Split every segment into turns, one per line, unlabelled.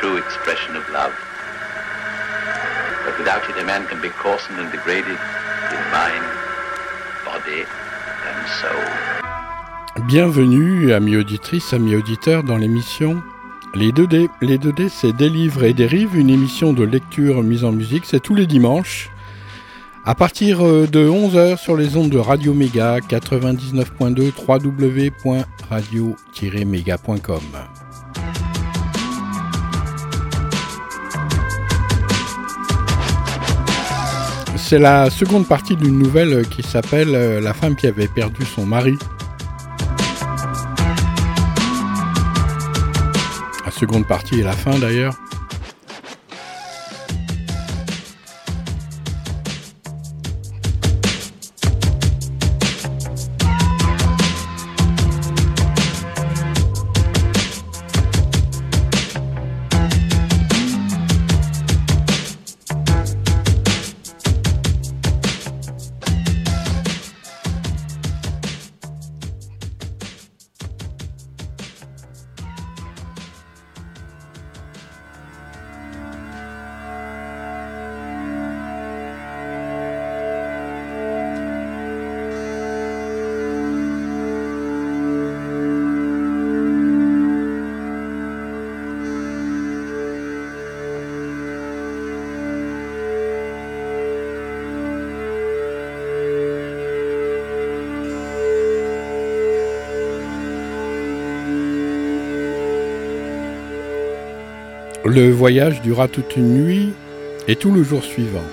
true expression of love. But without it, a man can be coarsened and degraded in mind, body and soul.
Bienvenue, amis auditrices, amis auditeurs, dans l'émission Les 2D. Les 2D, c'est Des livres et des une émission de lecture mise en musique. C'est tous les dimanches. À partir euh, de 11h sur les ondes de Radio Méga 99.2 www.radio-méga.com. C'est la seconde partie d'une nouvelle qui s'appelle euh, La femme qui avait perdu son mari. La seconde partie et la fin d'ailleurs. Le voyage dura toute une nuit et tout le jour suivant.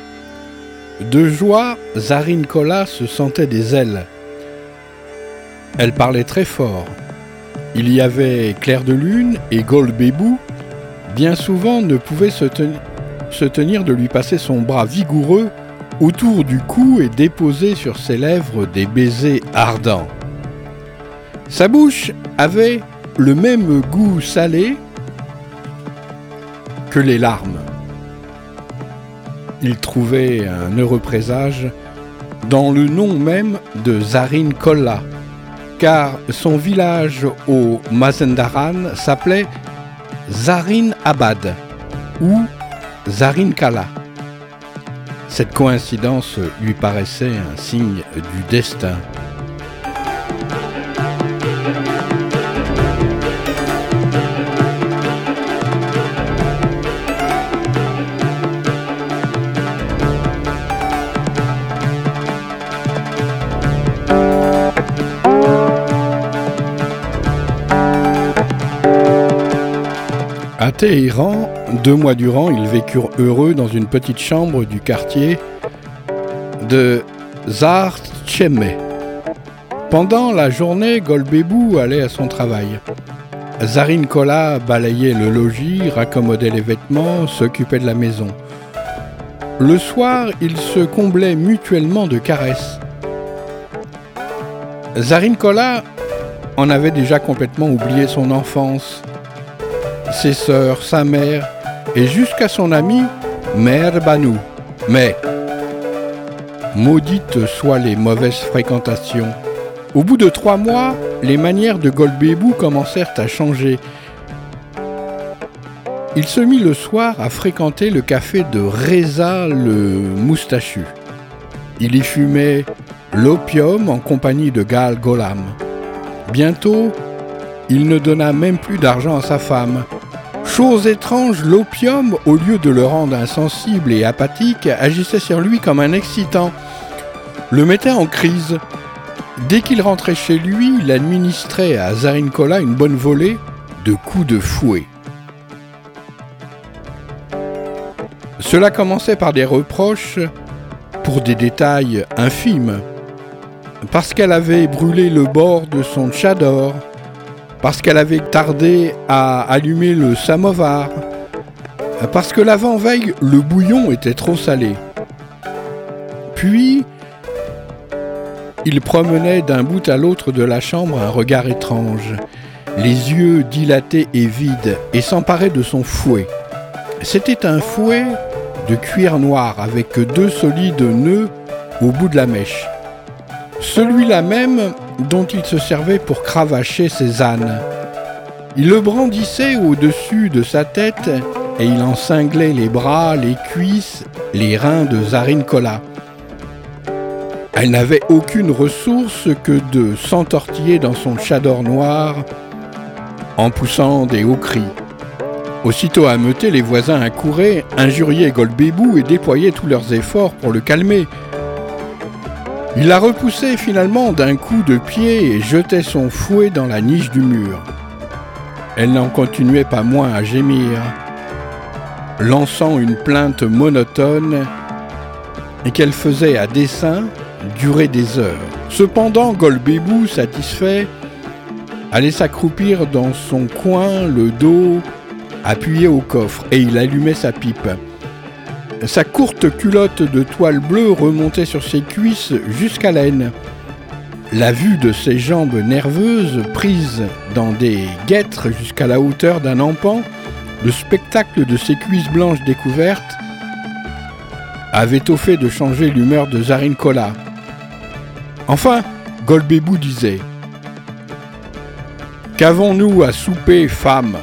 De joie, Zarine Kola se sentait des ailes. Elle parlait très fort. Il y avait Claire de Lune et Golbébou, bien souvent ne pouvait se, se tenir de lui passer son bras vigoureux autour du cou et déposer sur ses lèvres des baisers ardents. Sa bouche avait le même goût salé les larmes. Il trouvait un heureux présage dans le nom même de Zarin Kolla, car son village au Mazendaran s'appelait Zarin Abad ou Zarin Kala. Cette coïncidence lui paraissait un signe du destin. Téhéran, deux mois durant, ils vécurent heureux dans une petite chambre du quartier de Zartcheme. Pendant la journée, Golbébou allait à son travail. Zarin Kola balayait le logis, raccommodait les vêtements, s'occupait de la maison. Le soir, ils se comblaient mutuellement de caresses. Zarin Kola en avait déjà complètement oublié son enfance ses sœurs, sa mère et jusqu'à son ami Mère Banou. Mais, maudites soient les mauvaises fréquentations. Au bout de trois mois, les manières de Golbébou commencèrent à changer. Il se mit le soir à fréquenter le café de Reza le moustachu. Il y fumait l'opium en compagnie de Gal Golam. Bientôt, il ne donna même plus d'argent à sa femme. Chose étrange, l'opium, au lieu de le rendre insensible et apathique, agissait sur lui comme un excitant, le mettait en crise. Dès qu'il rentrait chez lui, il administrait à Zarinkola une bonne volée de coups de fouet. Cela commençait par des reproches pour des détails infimes, parce qu'elle avait brûlé le bord de son tchador, parce qu'elle avait tardé à allumer le samovar, parce que l'avant-veille, le bouillon était trop salé. Puis, il promenait d'un bout à l'autre de la chambre un regard étrange, les yeux dilatés et vides, et s'emparait de son fouet. C'était un fouet de cuir noir avec deux solides nœuds au bout de la mèche. Celui-là même dont il se servait pour cravacher ses ânes. Il le brandissait au-dessus de sa tête et il en cinglait les bras, les cuisses, les reins de Zarine Kola. Elle n'avait aucune ressource que de s'entortiller dans son chador noir en poussant des hauts cris. Aussitôt ameutés, les voisins accouraient, injuriaient Goldbébou et déployaient tous leurs efforts pour le calmer. Il la repoussait finalement d'un coup de pied et jetait son fouet dans la niche du mur. Elle n'en continuait pas moins à gémir, lançant une plainte monotone et qu'elle faisait à dessein durer des heures. Cependant, Golbébou, satisfait, allait s'accroupir dans son coin, le dos appuyé au coffre, et il allumait sa pipe. Sa courte culotte de toile bleue remontait sur ses cuisses jusqu'à l'aine. La vue de ses jambes nerveuses, prises dans des guêtres jusqu'à la hauteur d'un empan, le spectacle de ses cuisses blanches découvertes, avait au fait de changer l'humeur de Zarin Kola. Enfin, Golbébou disait Qu'avons-nous à souper, femme?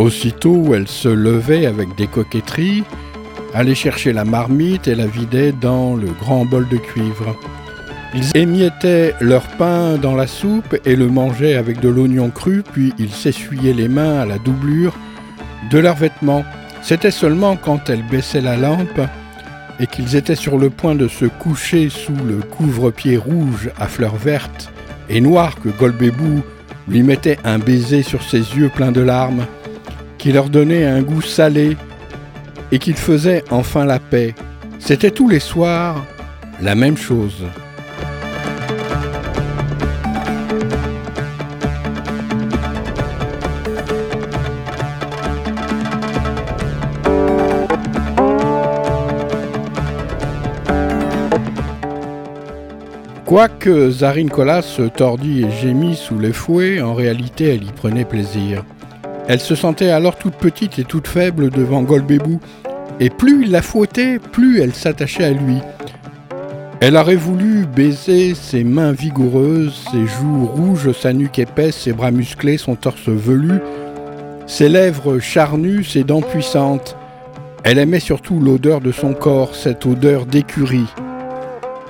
Aussitôt, elle se levait avec des coquetteries, allait chercher la marmite et la vidait dans le grand bol de cuivre. Ils émiettaient leur pain dans la soupe et le mangeaient avec de l'oignon cru, puis ils s'essuyaient les mains à la doublure de leurs vêtements. C'était seulement quand elle baissait la lampe et qu'ils étaient sur le point de se coucher sous le couvre-pied rouge à fleurs vertes et noires que Golbébou lui mettait un baiser sur ses yeux pleins de larmes qui leur donnait un goût salé et qu'il faisait enfin la paix. C'était tous les soirs la même chose. Quoique Zarine Colas se tordit et gémit sous les fouets, en réalité elle y prenait plaisir. Elle se sentait alors toute petite et toute faible devant Golbébou, et plus il la fouettait, plus elle s'attachait à lui. Elle aurait voulu baiser ses mains vigoureuses, ses joues rouges, sa nuque épaisse, ses bras musclés, son torse velu, ses lèvres charnues, ses dents puissantes. Elle aimait surtout l'odeur de son corps, cette odeur d'écurie.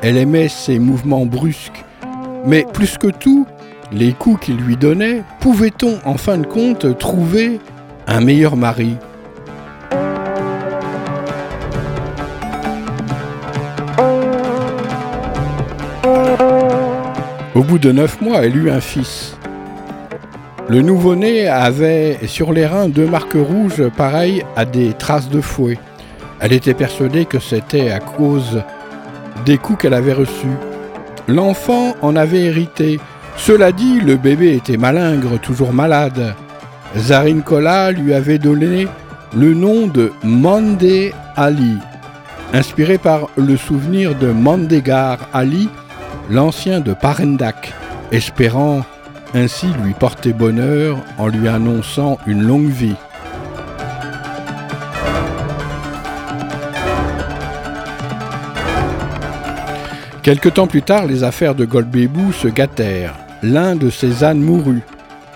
Elle aimait ses mouvements brusques. Mais plus que tout, les coups qu'il lui donnait, pouvait-on en fin de compte trouver un meilleur mari? Au bout de neuf mois, elle eut un fils. Le nouveau-né avait sur les reins deux marques rouges pareilles à des traces de fouet. Elle était persuadée que c'était à cause des coups qu'elle avait reçus. L'enfant en avait hérité, cela dit, le bébé était malingre, toujours malade. Zarin Kola lui avait donné le nom de Mandé Ali, inspiré par le souvenir de Mandegar Ali, l'ancien de Parendak, espérant ainsi lui porter bonheur en lui annonçant une longue vie. Quelque temps plus tard, les affaires de Goldbébou se gâtèrent l'un de ses ânes mourut.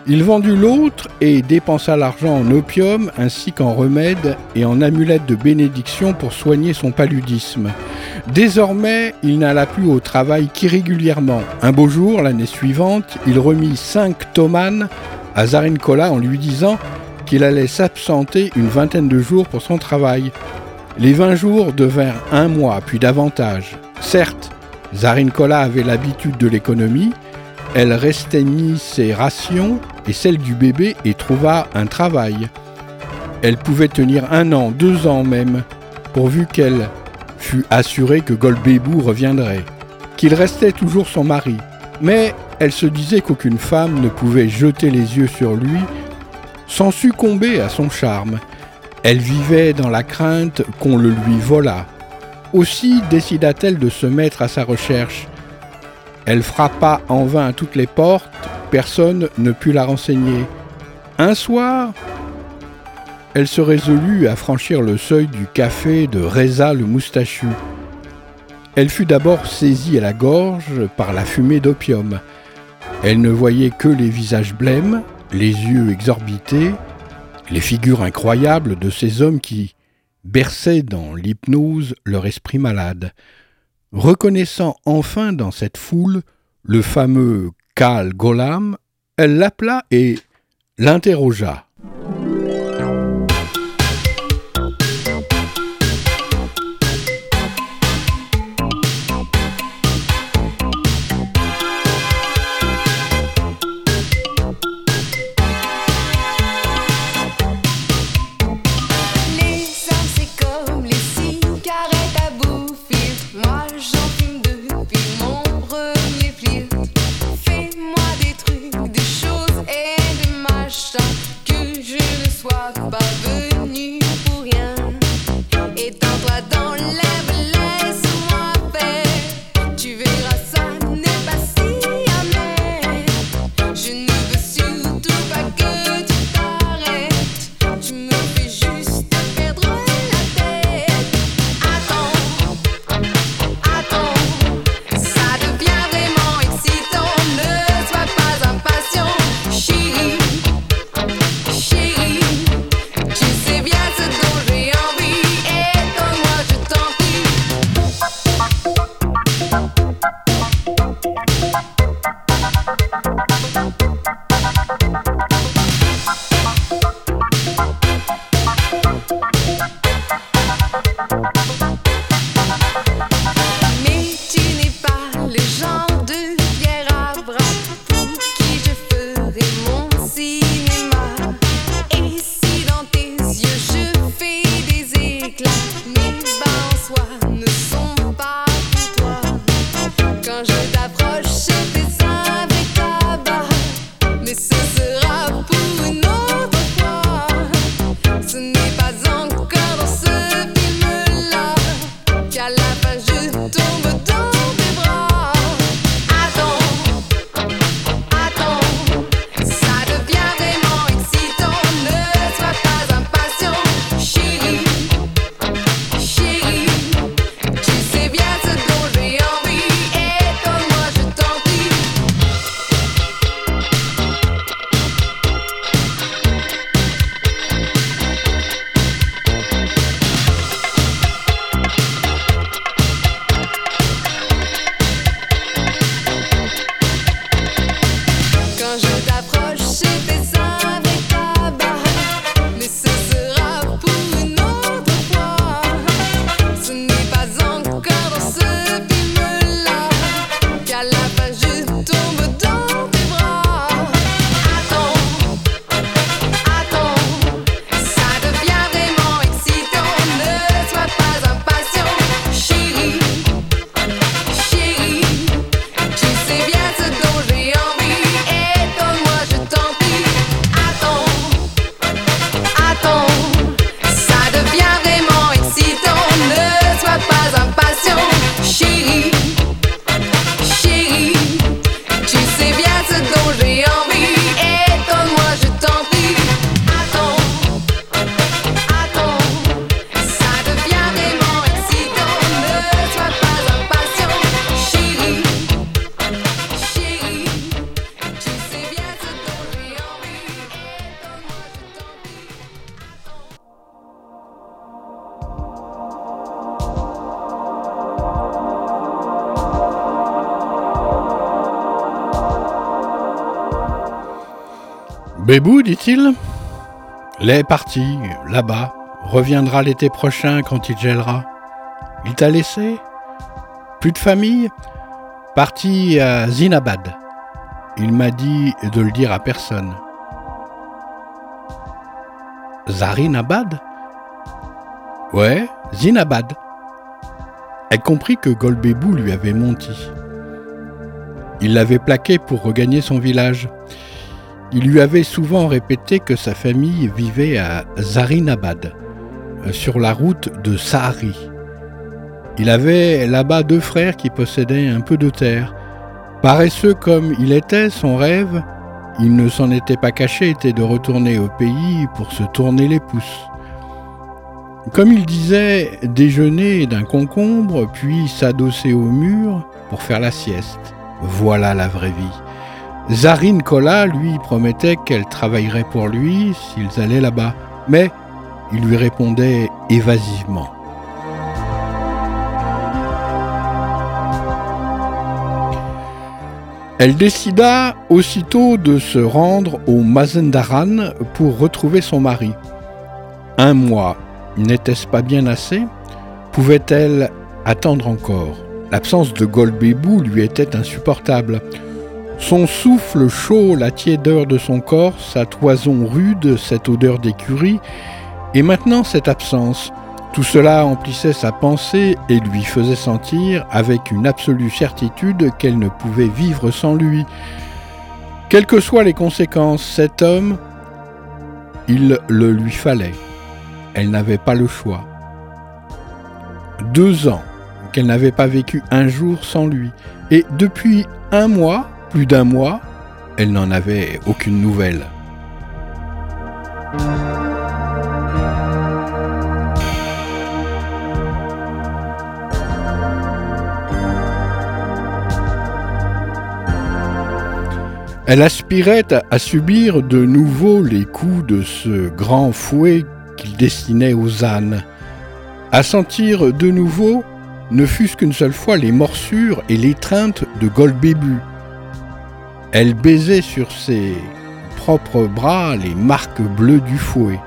Il vendut l'autre et dépensa l'argent en opium ainsi qu'en remèdes et en amulettes de bénédiction pour soigner son paludisme. Désormais, il n'alla plus au travail qu'irrégulièrement. Un beau jour, l'année suivante, il remit cinq tomanes à Zarinkola en lui disant qu'il allait s'absenter une vingtaine de jours pour son travail. Les vingt jours devinrent un mois, puis davantage. Certes, Zarinkola avait l'habitude de l'économie, elle restreignit ses rations et celles du bébé et trouva un travail. Elle pouvait tenir un an, deux ans même, pourvu qu'elle
fut assurée que Golbébou reviendrait, qu'il restait toujours son mari, mais elle se disait qu'aucune femme ne pouvait jeter les yeux sur lui sans succomber à son charme. Elle vivait dans la crainte qu'on le lui volât. Aussi décida-t-elle de se mettre à sa recherche. Elle frappa en vain à toutes les portes, personne ne put la renseigner. Un soir, elle se résolut à franchir le seuil du café de Reza le moustachu. Elle fut d'abord saisie à la gorge par la fumée d'opium. Elle ne voyait que les visages blêmes, les yeux exorbités, les figures incroyables de ces hommes qui berçaient dans l'hypnose leur esprit malade. Reconnaissant enfin dans cette foule le fameux Kal Golam, elle l'appela et l'interrogea. Bébou, dit-il L'est parti, là-bas, reviendra l'été prochain quand il gèlera. Il t'a laissé Plus de famille? Parti à Zinabad. Il m'a dit de le dire à personne. Zarinabad? Ouais, Zinabad.
Elle comprit que Golbébou lui avait menti. Il l'avait plaqué pour regagner son village. Il lui avait souvent répété que sa famille vivait à Zarinabad, euh, sur la route de Sahari. Il avait là-bas deux frères qui possédaient un peu de terre. Paresseux comme il était, son rêve, il ne s'en était pas caché, était de retourner au pays pour se tourner les pouces. Comme il disait, déjeuner d'un concombre, puis s'adosser au mur pour faire la sieste. Voilà la vraie vie. Zarine Kola, lui, promettait qu'elle travaillerait pour lui s'ils allaient là-bas, mais il lui répondait évasivement. Elle décida aussitôt de se rendre au Mazendaran pour retrouver son mari. Un mois, n'était-ce pas bien assez? Pouvait-elle attendre encore? L'absence de Golbébou lui était insupportable. Son souffle chaud, la tiédeur de son corps, sa toison rude, cette odeur d'écurie, et maintenant cette absence. Tout cela emplissait sa pensée et lui faisait sentir avec une absolue certitude qu'elle ne pouvait vivre sans lui. Quelles que soient les conséquences, cet homme, il le lui fallait. Elle n'avait pas le choix. Deux ans qu'elle n'avait pas vécu un jour sans lui. Et depuis un mois, plus d'un mois, elle n'en avait aucune nouvelle. Elle aspirait à subir de nouveau les coups de ce grand fouet qu'il destinait aux ânes, à sentir de nouveau, ne fût-ce qu'une seule fois, les morsures et l'étreinte de Golbébu. Elle baisait sur ses propres bras les marques bleues du fouet.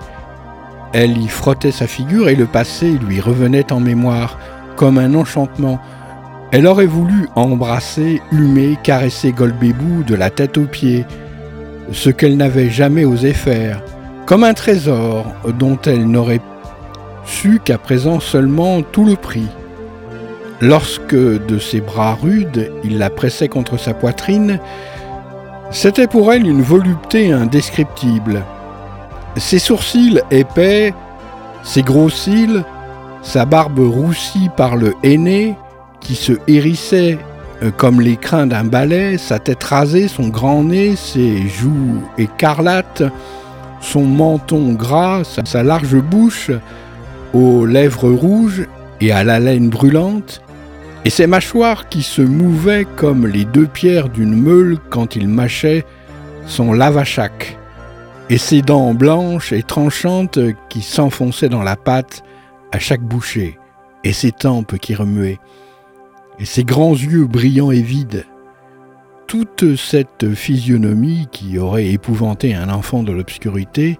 Elle y frottait sa figure et le passé lui revenait en mémoire, comme un enchantement, elle aurait voulu embrasser, humer, caresser Golbébou de la tête aux pieds, ce qu'elle n'avait jamais osé faire, comme un trésor dont elle n'aurait su qu'à présent seulement tout le prix. Lorsque de ses bras rudes il la pressait contre sa poitrine, c'était pour elle une volupté indescriptible. Ses sourcils épais, ses gros cils, sa barbe roussie par le henné, qui se hérissait euh, comme les crins d'un balai, sa tête rasée, son grand nez, ses joues écarlates, son menton gras, sa large bouche, aux lèvres rouges et à la laine brûlante, et ses mâchoires qui se mouvaient comme les deux pierres d'une meule quand il mâchait son lavachac, et ses dents blanches et tranchantes qui s'enfonçaient dans la pâte à chaque bouchée, et ses tempes qui remuaient. Et ses grands yeux brillants et vides. Toute cette physionomie qui aurait épouvanté un enfant de l'obscurité,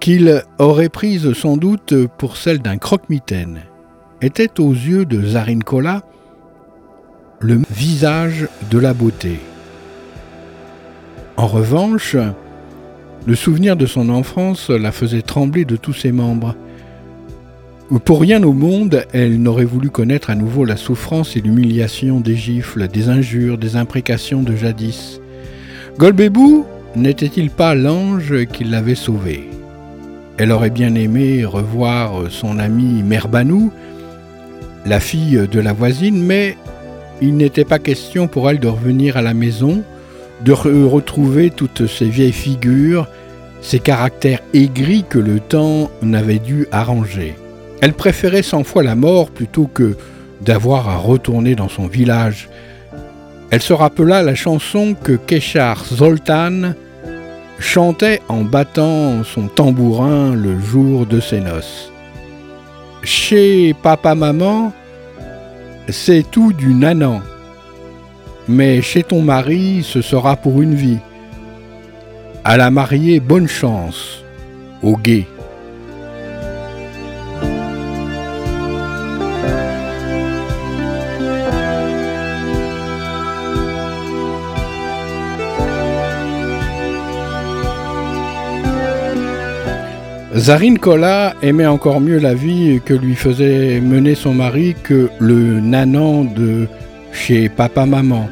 qu'il aurait prise sans doute pour celle d'un croque-mitaine, était aux yeux de Zarinkola le visage de la beauté. En revanche, le souvenir de son enfance la faisait trembler de tous ses membres. Pour rien au monde, elle n'aurait voulu connaître à nouveau la souffrance et l'humiliation des gifles, des injures, des imprécations de jadis. Golbébou n'était-il pas l'ange qui l'avait sauvée? Elle aurait bien aimé revoir son amie Merbanou, la fille de la voisine, mais il n'était pas question pour elle de revenir à la maison, de retrouver toutes ces vieilles figures, ces caractères aigris que le temps n'avait dû arranger. Elle préférait cent fois la mort plutôt que d'avoir à retourner dans son village. Elle se rappela la chanson que Keshar Zoltan chantait en battant son tambourin le jour de ses noces. Chez papa-maman, c'est tout du nanan, mais chez ton mari, ce sera pour une vie. À la mariée, bonne chance, au guet. Zarine Kola aimait encore mieux la vie que lui faisait mener son mari que le nanan de chez papa-maman.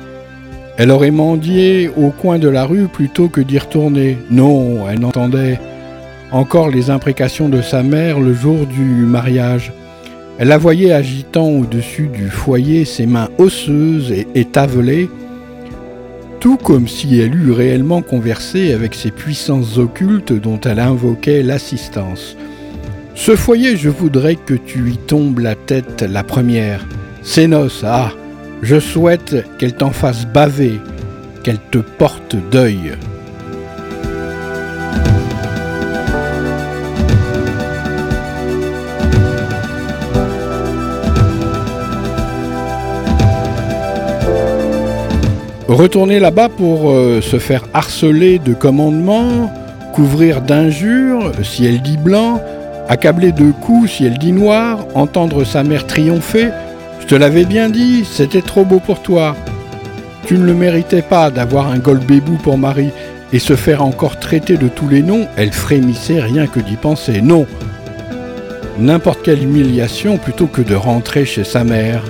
Elle aurait mendié au coin de la rue plutôt que d'y retourner. Non, elle n'entendait encore les imprécations de sa mère le jour du mariage. Elle la voyait agitant au-dessus du foyer ses mains osseuses et étavelées, tout comme si elle eût réellement conversé avec ces puissances occultes dont elle invoquait l'assistance. Ce foyer, je voudrais que tu y tombes la tête la première. Ces noces, ah, je souhaite qu'elle t'en fasse baver, qu'elle te porte deuil. Retourner là-bas pour euh, se faire harceler de commandements, couvrir d'injures si elle dit blanc, accabler de coups si elle dit noir, entendre sa mère triompher. Je te l'avais bien dit, c'était trop beau pour toi. Tu ne le méritais pas d'avoir un golbébou pour mari et se faire encore traiter de tous les noms, elle frémissait rien que d'y penser. Non, n'importe quelle humiliation plutôt que de rentrer chez sa mère.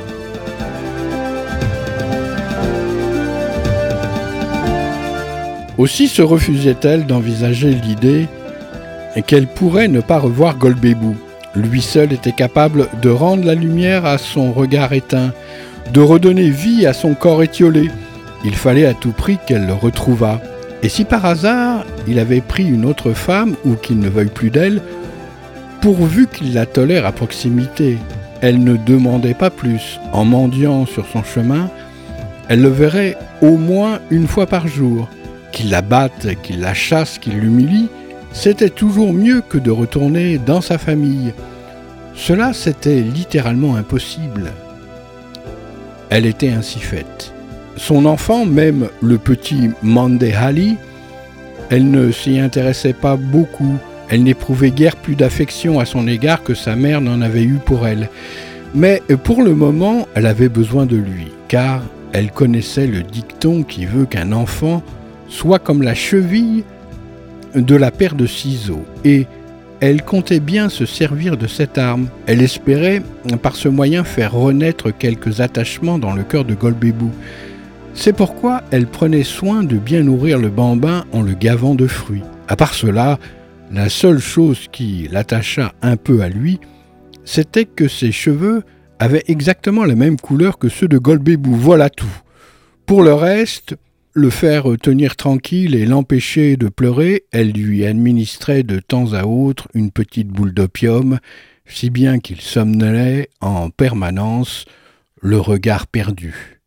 Aussi se refusait-elle d'envisager l'idée qu'elle pourrait ne pas revoir Golbébou. Lui seul était capable de rendre la lumière à son regard éteint, de redonner vie à son corps étiolé. Il fallait à tout prix qu'elle le retrouvât. Et si par hasard il avait pris une autre femme ou qu'il ne veuille plus d'elle, pourvu qu'il la tolère à proximité, elle ne demandait pas plus. En mendiant sur son chemin, elle le verrait au moins une fois par jour qu'il la batte, qu'il la chasse, qu'il l'humilie, c'était toujours mieux que de retourner dans sa famille. Cela, c'était littéralement impossible. Elle était ainsi faite. Son enfant, même le petit Mandehali, elle ne s'y intéressait pas beaucoup. Elle n'éprouvait guère plus d'affection à son égard que sa mère n'en avait eu pour elle. Mais pour le moment, elle avait besoin de lui, car elle connaissait le dicton qui veut qu'un enfant soit comme la cheville de la paire de ciseaux, et elle comptait bien se servir de cette arme. Elle espérait par ce moyen faire renaître quelques attachements dans le cœur de Golbébou. C'est pourquoi elle prenait soin de bien nourrir le bambin en le gavant de fruits. À part cela, la seule chose qui l'attacha un peu à lui, c'était que ses cheveux avaient exactement la même couleur que ceux de Golbébou. Voilà tout. Pour le reste, le faire tenir tranquille et l'empêcher de pleurer, elle lui administrait de temps à autre une petite boule d'opium, si bien qu'il somnolait en permanence, le regard perdu.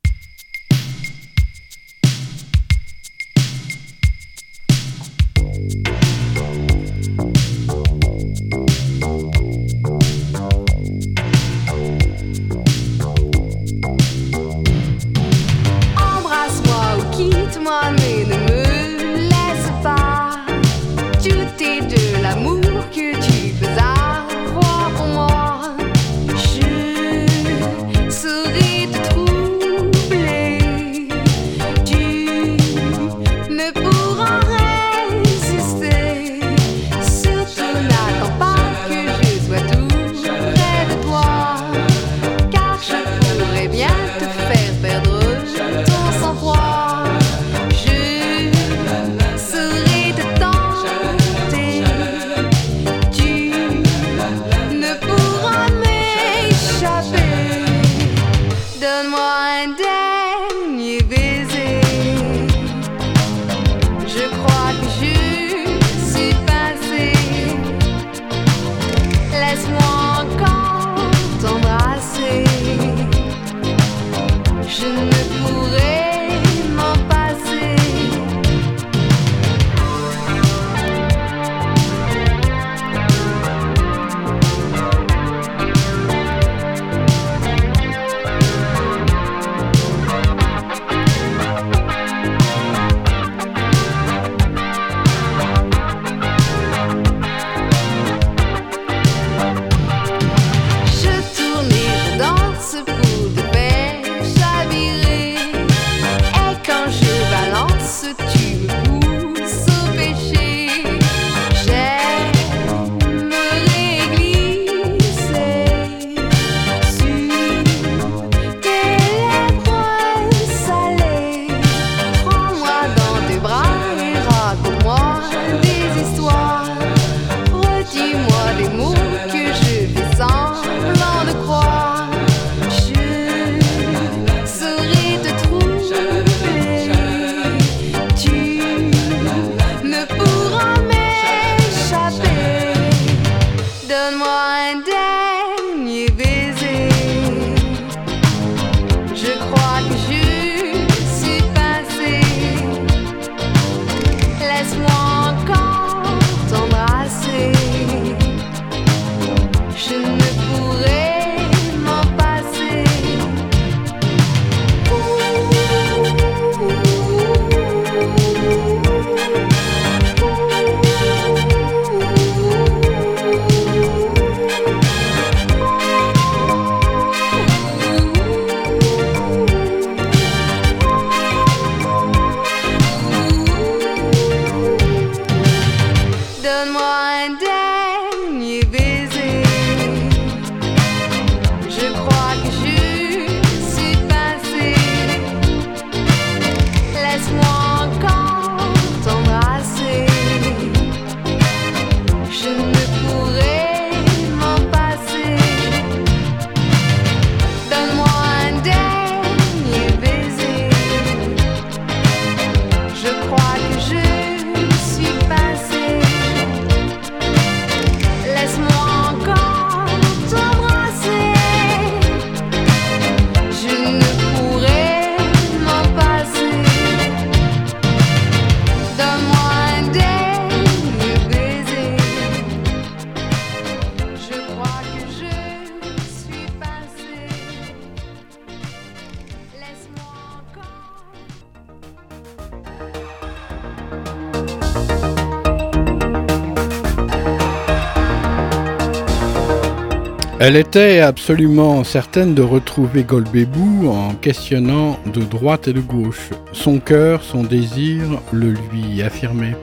Elle était absolument certaine de retrouver Golbébou en questionnant de droite et de gauche. Son cœur, son désir le lui affirmait.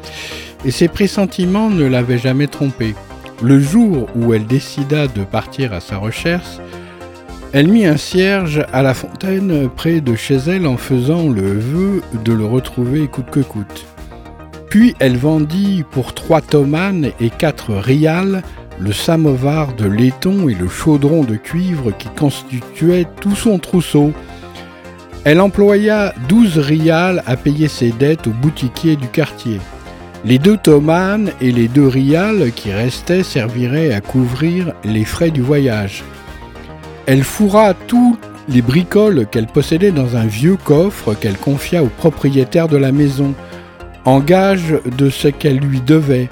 Et ses pressentiments ne l'avaient jamais trompée. Le jour où elle décida de partir à sa recherche, elle mit un cierge à la fontaine près de chez elle en faisant le vœu de le retrouver coûte que coûte. Puis elle vendit pour trois tomanes et quatre rials le samovar de laiton et le chaudron de cuivre qui constituaient tout son trousseau. Elle employa douze rials à payer ses dettes au boutiquier du quartier. Les deux tomanes et les deux rials qui restaient serviraient à couvrir les frais du voyage. Elle fourra tous les bricoles qu'elle possédait dans un vieux coffre qu'elle confia au propriétaire de la maison, en gage de ce qu'elle lui devait.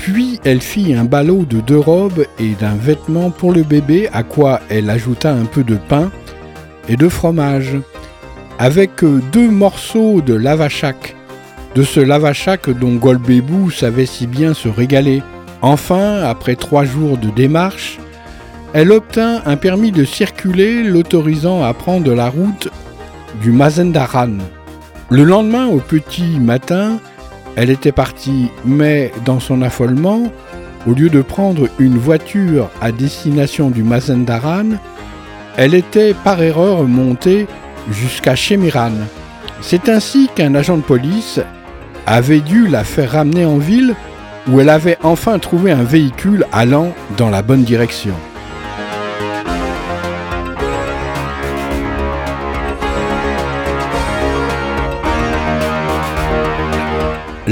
Puis elle fit un ballot de deux robes et d'un vêtement pour le bébé, à quoi elle ajouta un peu de pain et de fromage, avec deux morceaux de lavachac, de ce lavachac dont Golbébou savait si bien se régaler. Enfin, après trois jours de démarche, elle obtint un permis de circuler l'autorisant à prendre la route du Mazendaran. Le lendemain, au petit matin, elle était partie, mais dans son affolement, au lieu de prendre une voiture à destination du Mazendaran, elle était par erreur montée jusqu'à Chemiran. C'est ainsi qu'un agent de police avait dû la faire ramener en ville où elle avait enfin trouvé un véhicule allant dans la bonne direction.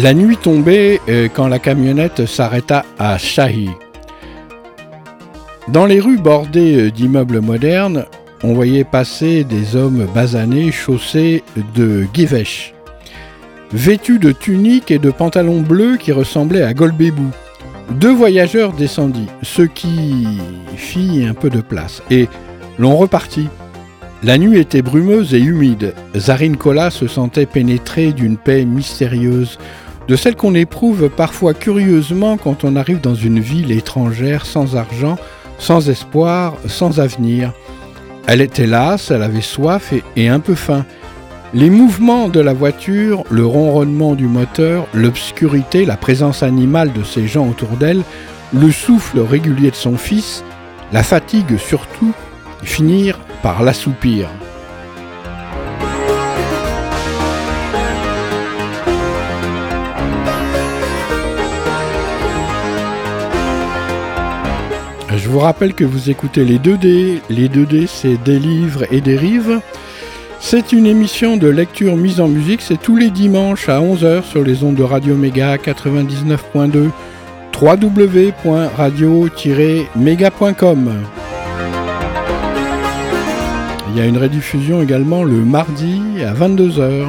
La nuit tombait euh, quand la camionnette s'arrêta à Shahi. Dans les rues bordées euh, d'immeubles modernes, on voyait passer des hommes basanés chaussés de givesh, vêtus de tuniques et de pantalons bleus qui ressemblaient à Golbébou. Deux voyageurs descendit, ce qui fit un peu de place, et l'on repartit. La nuit était brumeuse et humide. Zarin Kola se sentait pénétré d'une paix mystérieuse de celle qu'on éprouve parfois curieusement quand on arrive dans une ville étrangère sans argent, sans espoir, sans avenir. Elle était lasse, elle avait soif et, un peu faim. Les mouvements de la voiture, le ronronnement du moteur, l'obscurité, la présence animale de ces gens autour d'elle, le souffle régulier de son fils, la fatigue surtout, finirent par l'assoupir. Je vous rappelle que vous écoutez les 2D. Les 2D, c'est des livres et des rives. C'est une émission de lecture mise en musique. C'est tous les dimanches à 11h sur les ondes de Radio Méga 99.2 www.radio-méga.com. Il y a une rediffusion également le mardi à 22h.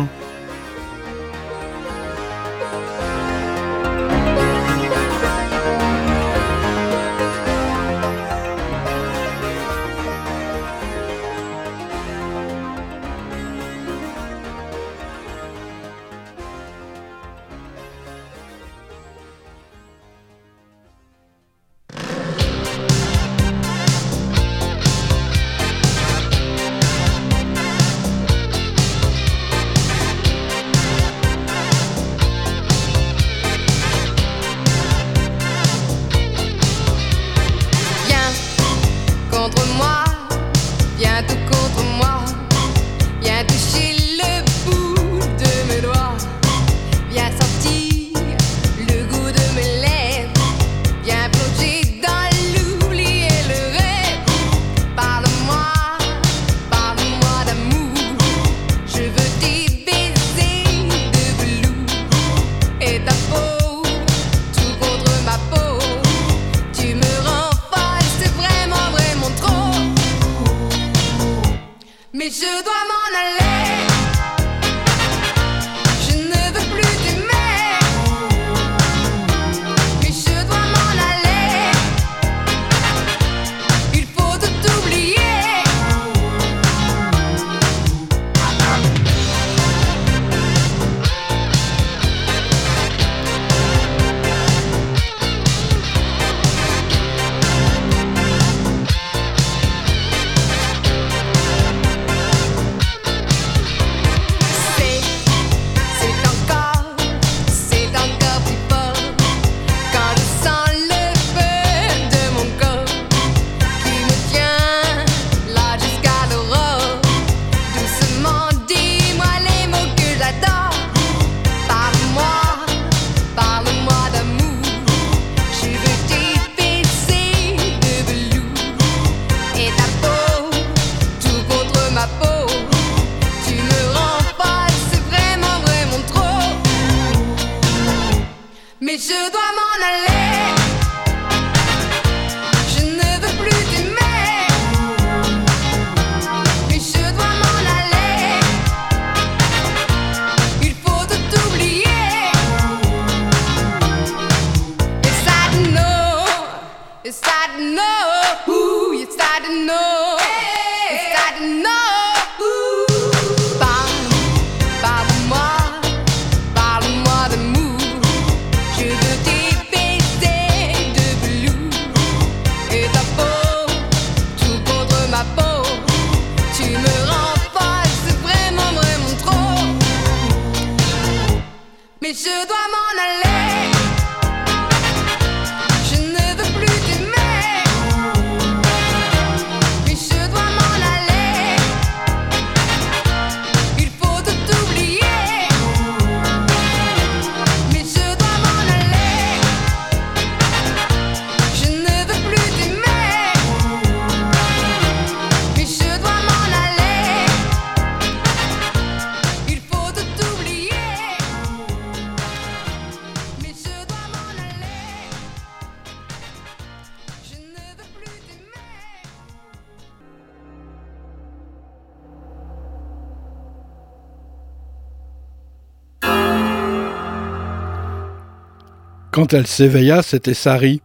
Quand elle s'éveilla, c'était Sari.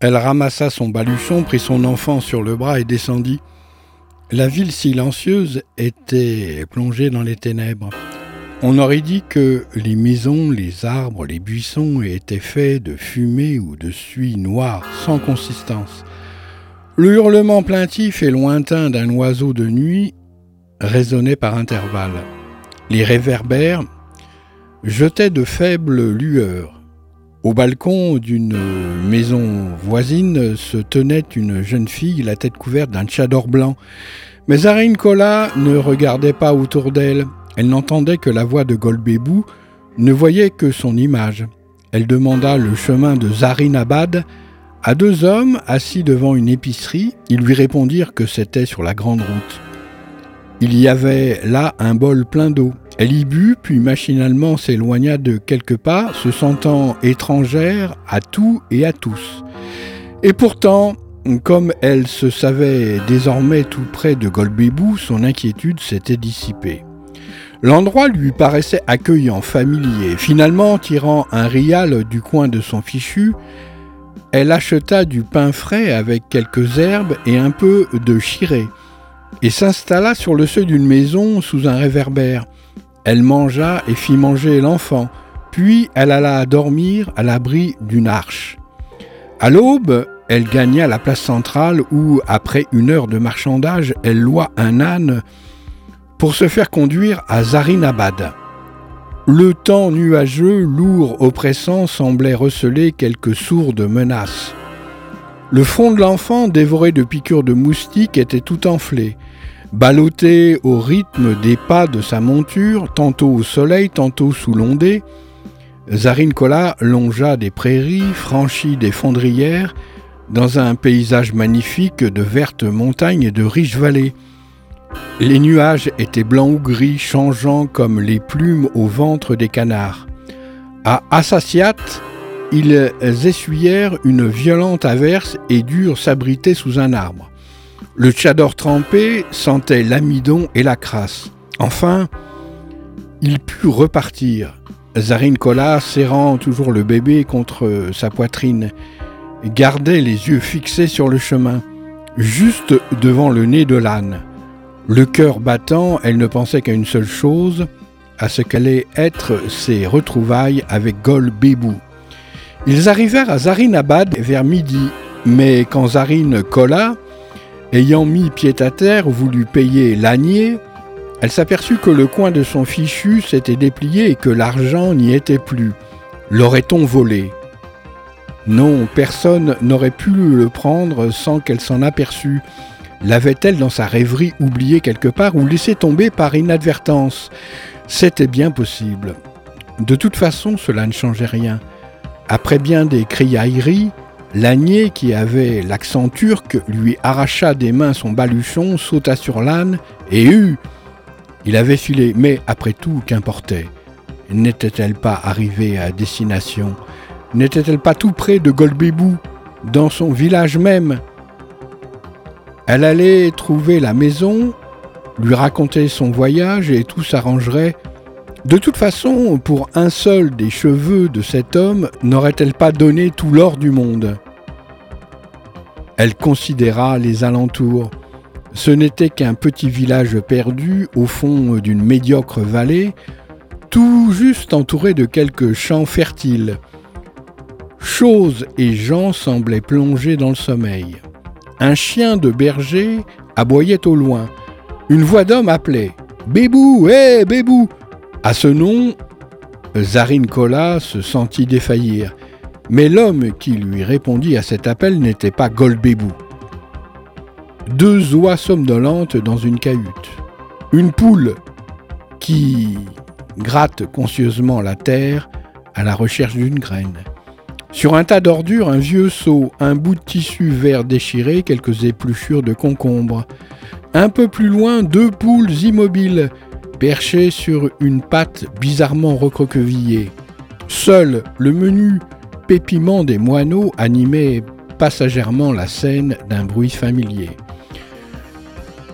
Elle ramassa son baluchon, prit son enfant sur le bras et descendit. La ville silencieuse était plongée dans les ténèbres. On aurait dit que les maisons, les arbres, les buissons étaient faits de fumée ou de suie noire, sans consistance. Le hurlement plaintif et lointain d'un oiseau de nuit résonnait par intervalles. Les réverbères jetaient de faibles lueurs. Au balcon d'une maison voisine se tenait une jeune fille, la tête couverte d'un tchador blanc. Mais Zarine Kola ne regardait pas autour d'elle. Elle n'entendait que la voix de Golbébou, ne voyait que son image. Elle demanda le chemin de Zarinabad à deux hommes assis devant une épicerie. Ils lui répondirent que c'était sur la grande route. Il y avait là un bol plein d'eau. Elle y but, puis machinalement s'éloigna de quelques pas, se sentant étrangère à tout et à tous. Et pourtant, comme elle se savait désormais tout près de Golbébou, son inquiétude s'était dissipée. L'endroit lui paraissait accueillant, familier. Finalement, tirant un rial du coin de son fichu, elle acheta du pain frais avec quelques herbes et un peu de chiré, et s'installa sur le seuil d'une maison sous un réverbère. Elle mangea et fit manger l'enfant, puis elle alla dormir à l'abri d'une arche. À l'aube, elle gagna la place centrale où, après une heure de marchandage, elle loua un âne pour se faire conduire à Zarinabad. Le temps nuageux, lourd, oppressant, semblait receler quelques sourdes menaces. Le front de l'enfant, dévoré de piqûres de moustiques, était tout enflé. Ballotté au rythme des pas de sa monture, tantôt au soleil, tantôt sous l'ondée, Zarin Kola longea des prairies, franchit des fondrières, dans un paysage magnifique de vertes montagnes et de riches vallées. Les nuages étaient blancs ou gris, changeant comme les plumes au ventre des canards. À Assasiat, ils essuyèrent une violente averse et durent s'abriter sous un arbre. Le tchador trempé sentait l'amidon et la crasse. Enfin, il put repartir. Zarine Kola, serrant toujours le bébé contre sa poitrine, gardait les yeux fixés sur le chemin, juste devant le nez de l'âne. Le cœur battant, elle ne pensait qu'à une seule chose, à ce qu'allaient être ses retrouvailles avec Gol Bébou. Ils arrivèrent à Zarinabad vers midi, mais quand Zarine Kola Ayant mis pied à terre, voulut payer l'ânier, elle s'aperçut que le coin de son fichu s'était déplié et que l'argent n'y était plus. L'aurait-on volé? Non, personne n'aurait pu le prendre sans qu'elle s'en aperçût. L'avait-elle dans sa rêverie oublié quelque part ou laissé tomber par inadvertance? C'était bien possible. De toute façon, cela ne changeait rien. Après bien des criailleries, L'ânier, qui avait l'accent turc, lui arracha des mains son baluchon, sauta sur l'âne et eut. Il avait filé, mais après tout, qu'importait? N'était-elle pas arrivée à destination? N'était-elle pas tout près de Golbébou, dans son village même? Elle allait trouver la maison, lui raconter son voyage et tout s'arrangerait. De toute façon, pour un seul des cheveux de cet homme, n'aurait-elle pas donné tout l'or du monde? Elle considéra les alentours. Ce n'était qu'un petit village perdu au fond d'une médiocre vallée, tout juste entouré de quelques champs fertiles. Choses et gens semblaient plongés dans le sommeil. Un chien de berger aboyait au loin. Une voix d'homme appelait Bébou, hé, Bébou à ce nom, Zarine Kola se sentit défaillir, mais l'homme qui lui répondit à cet appel n'était pas Golbébou. Deux oies somnolentes dans une cahute. Une poule qui gratte conscieusement la terre à la recherche d'une graine. Sur un tas d'ordures, un vieux seau, un bout de tissu vert déchiré, quelques épluchures de concombre. Un peu plus loin, deux poules immobiles perché sur une patte bizarrement recroquevillée. Seul le menu pépiment des moineaux animait passagèrement la scène d'un bruit familier.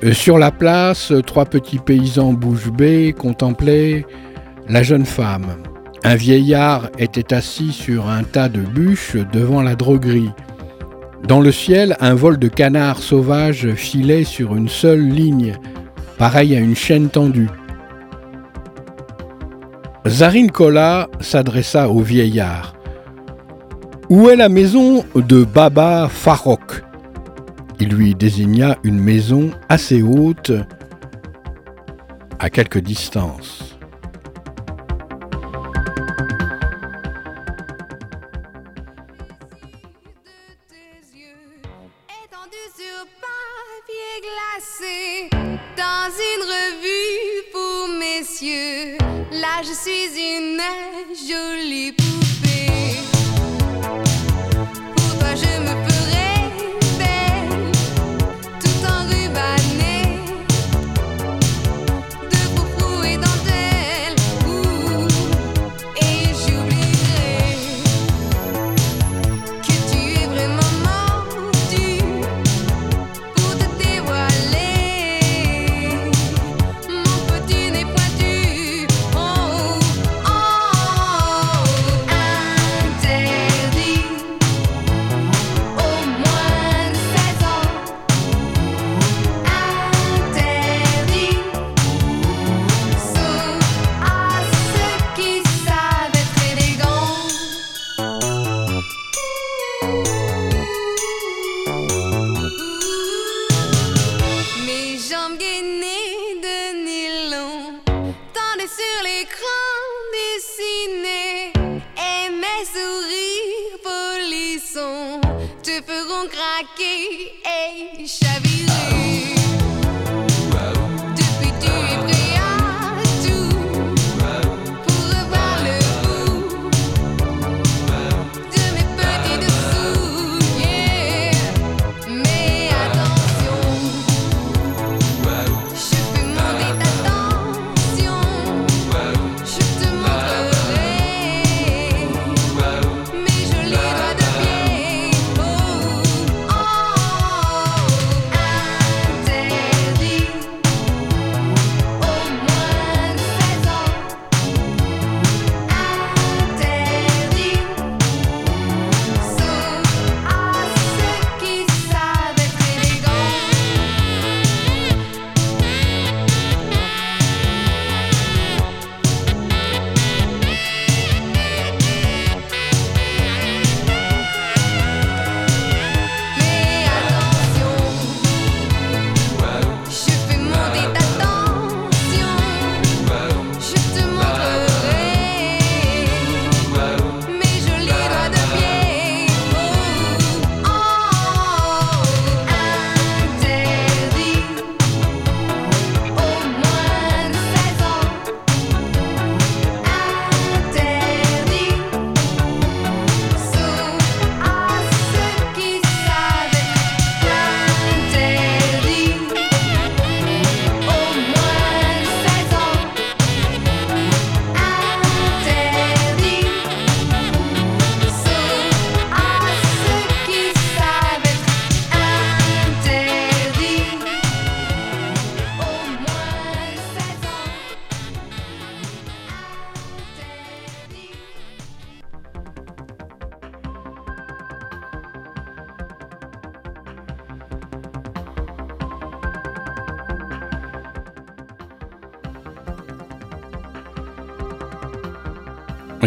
Euh, sur la place, trois petits paysans bouche bée contemplaient la jeune femme. Un vieillard était assis sur un tas de bûches devant la droguerie. Dans le ciel, un vol de canards sauvages filait sur une seule ligne, pareil à une chaîne tendue. Zarin Kola s'adressa au vieillard. Où est la maison de Baba Farok Il lui désigna une maison assez haute, à quelque distance.
feront craquer. Hey, Chavis.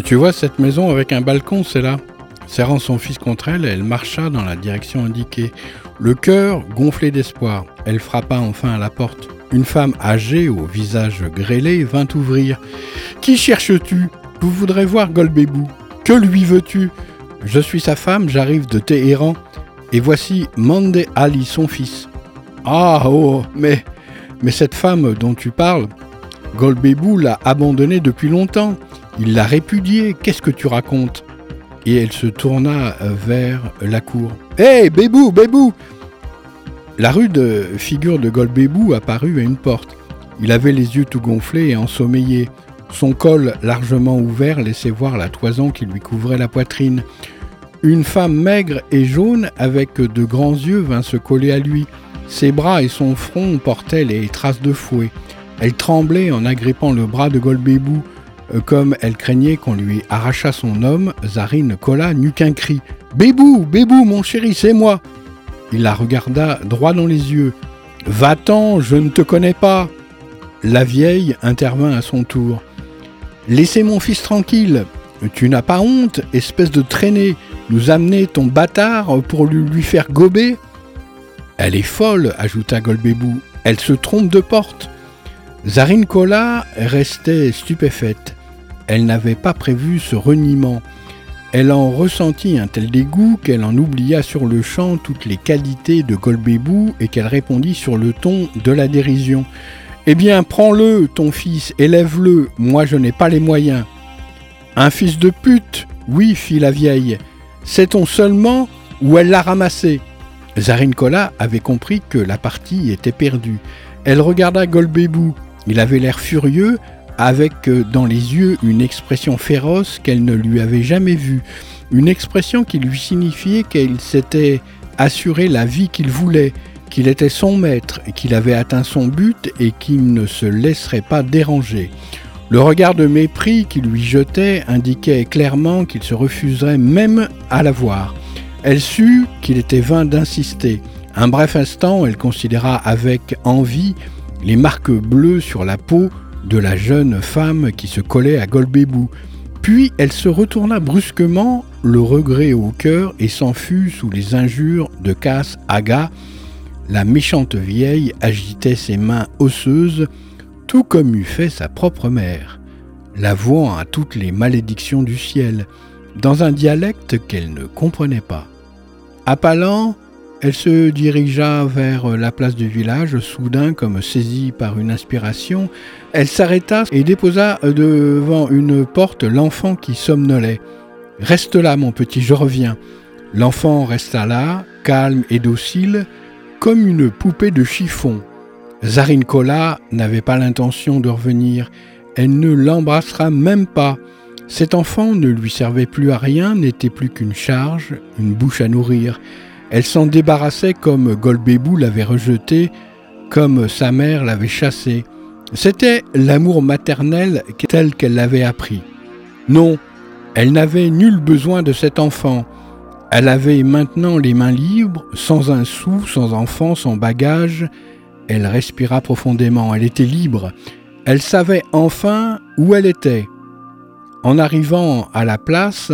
Tu vois cette maison avec un balcon, c'est là. Serrant son fils contre elle, elle marcha dans la direction indiquée. Le cœur gonflé d'espoir, elle frappa enfin à la porte. Une femme âgée, au visage grêlé, vint ouvrir. Qui cherches-tu? Je voudrais voir Golbébou. Que lui veux-tu? Je suis sa femme, j'arrive de Téhéran. Et voici Mande Ali, son fils. Ah, oh, mais, mais cette femme dont tu parles, Golbébou l'a abandonnée depuis longtemps. Il l'a répudiée. Qu'est-ce que tu racontes? Et elle se tourna vers la cour. Hé, hey, Bébou, Bébou La rude figure de Golbébou apparut à une porte. Il avait les yeux tout gonflés et ensommeillés. Son col largement ouvert laissait voir la toison qui lui couvrait la poitrine. Une femme maigre et jaune avec de grands yeux vint se coller à lui. Ses bras et son front portaient les traces de fouet. Elle tremblait en agrippant le bras de Golbébou. Comme elle craignait qu'on lui arrachât son homme, Zarine Kola n'eut qu'un cri. Bébou, Bébou, mon chéri, c'est moi. Il la regarda droit dans les yeux. Va-t'en, je ne te connais pas. La vieille intervint à son tour. Laissez mon fils tranquille. Tu n'as pas honte, espèce de traînée, nous amener ton bâtard pour lui, faire gober Elle est folle, ajouta Golbébou. Elle se trompe de porte. Zarine Kola restait stupéfaite. Elle n'avait pas prévu ce reniement. Elle en ressentit un tel dégoût qu'elle en oublia sur le champ toutes les qualités de Golbébou et qu'elle répondit sur le ton de la dérision. Eh bien, prends-le, ton fils, élève-le, moi je n'ai pas les moyens. Un fils de pute Oui, fit la vieille. Sait-on seulement où elle l'a ramassé? Zarine Kola avait compris que la partie était perdue. Elle regarda Golbébou. Il avait l'air furieux, avec euh, dans les yeux une expression féroce qu'elle ne lui avait jamais vue, une expression qui lui signifiait qu'il s'était assuré la vie qu'il voulait, qu'il était son maître, qu'il avait atteint son but et qu'il ne se laisserait pas déranger. Le regard de mépris qu'il lui jetait indiquait clairement qu'il se refuserait même à la voir. Elle sut qu'il était vain d'insister. Un bref instant, elle considéra avec envie les marques bleues sur la peau de la jeune femme qui se collait à Golbébou. Puis elle se retourna brusquement, le regret au cœur, et s'en fut sous les injures de Cass Aga. La méchante vieille agitait ses mains osseuses, tout comme eût fait sa propre mère, la vouant à toutes les malédictions du ciel, dans un dialecte qu'elle ne comprenait pas. Appalant, elle se dirigea vers la place du village, soudain comme saisie par une inspiration. Elle s'arrêta et déposa devant une porte l'enfant qui somnolait. Reste là, mon petit, je reviens. L'enfant resta là, calme et docile, comme une poupée de chiffon. Zarine Kola n'avait pas l'intention de revenir. Elle ne l'embrassera même pas. Cet enfant ne lui servait plus à rien, n'était plus qu'une charge, une bouche à nourrir. Elle s'en débarrassait comme Golbébou l'avait rejeté, comme sa mère l'avait chassé. C'était l'amour maternel tel qu'elle l'avait appris. Non, elle n'avait nul besoin de cet enfant. Elle avait maintenant les mains libres, sans un sou, sans enfant, sans bagage. Elle respira profondément, elle était libre. Elle savait enfin où elle était. En arrivant à la place,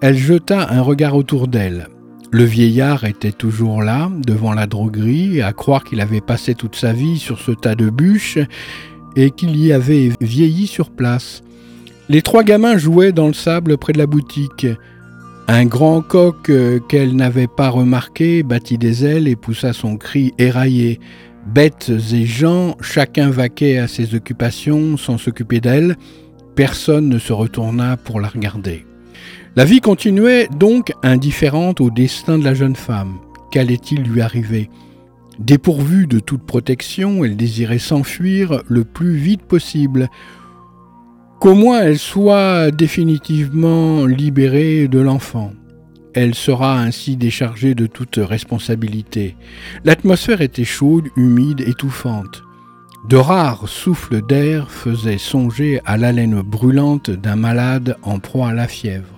elle jeta un regard autour d'elle. Le vieillard était toujours là, devant la droguerie, à croire qu'il avait passé toute sa vie sur ce tas de bûches et qu'il y avait vieilli sur place. Les trois gamins jouaient dans le sable près de la boutique. Un grand coq euh, qu'elle n'avait pas remarqué battit des ailes et poussa son cri éraillé. Bêtes et gens, chacun vaquait à ses occupations sans s'occuper d'elle. Personne ne se retourna pour la regarder. La vie continuait donc indifférente au destin de la jeune femme. Qu'allait-il lui arriver? Dépourvue de toute protection, elle désirait s'enfuir le plus vite possible. Qu'au moins elle soit définitivement libérée de l'enfant. Elle sera ainsi déchargée de toute responsabilité. L'atmosphère était chaude, humide, étouffante. De rares souffles d'air faisaient songer à l'haleine brûlante d'un malade en proie à la fièvre.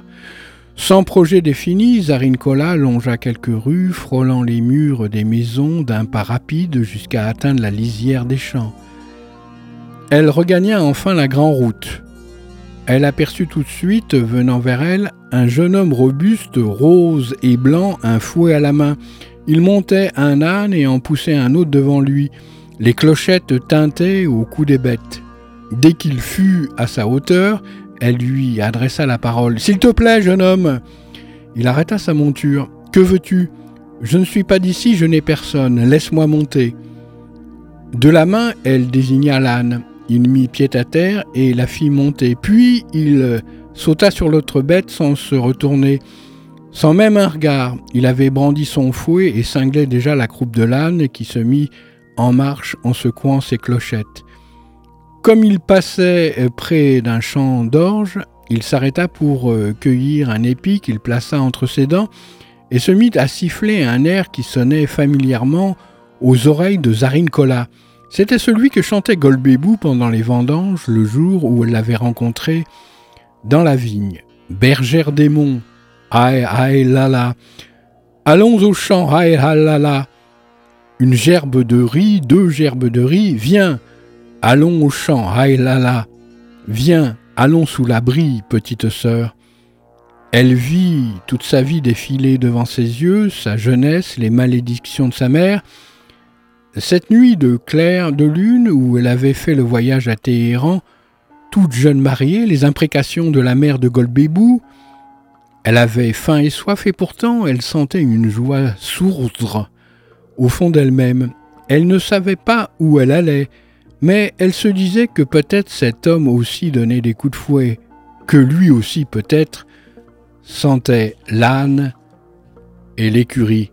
Sans projet défini, Zarinkola longea quelques rues, frôlant les murs des maisons d'un pas rapide jusqu'à atteindre la lisière des champs. Elle regagna enfin la grande route. Elle aperçut tout de suite, venant vers elle, un jeune homme robuste, rose et blanc, un fouet à la main. Il montait un âne et en poussait un autre devant lui. Les clochettes tintaient au cou des bêtes. Dès qu'il fut à sa hauteur, elle lui adressa la parole. S'il te plaît, jeune homme. Il arrêta sa monture. Que veux-tu? Je ne suis pas d'ici, je n'ai personne. Laisse-moi monter. De la main, elle désigna l'âne. Il mit pied à terre et la fit monter. Puis il sauta sur l'autre bête sans se retourner. Sans même un regard, il avait brandi son fouet et cinglait déjà la croupe de l'âne qui se mit en marche en secouant ses clochettes. Comme il passait euh, près d'un champ d'orge, il s'arrêta pour euh, cueillir un épi qu'il plaça entre ses dents et se mit à siffler un air qui sonnait familièrement aux oreilles de Zarine Kola. C'était celui que chantait Golbébou pendant les vendanges le jour où elle l'avait rencontré dans la vigne. Bergère des monts, aïe aïe la la. Allons au champ, aïe aïe la la. Une gerbe de riz, deux gerbes de riz, viens. Allons au champ, aïe la la. Viens, allons sous l'abri, petite sœur. Elle vit toute sa vie défiler devant ses yeux, sa jeunesse, les malédictions de sa mère. Cette nuit de clair de lune où elle avait fait le voyage à Téhéran, toute jeune mariée, les imprécations de la mère de Golbébou, elle avait faim et soif et pourtant elle sentait une joie sourde au fond d'elle-même. Elle ne savait pas où elle allait, mais elle se disait que peut-être cet homme aussi donnait des coups de fouet, que lui aussi peut-être sentait l'âne et l'écurie.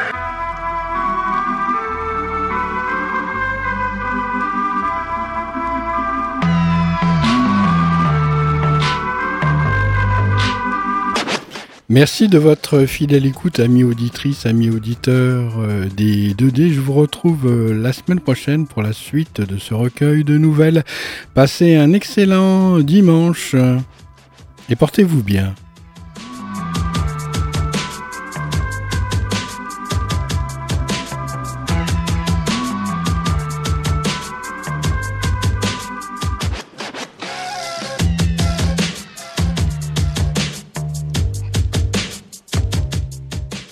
Merci de votre fidèle écoute, amis auditrices, amis auditeurs euh, des 2D. Je vous retrouve euh, la semaine prochaine pour la suite de ce recueil de nouvelles. Passez un excellent dimanche et portez-vous bien.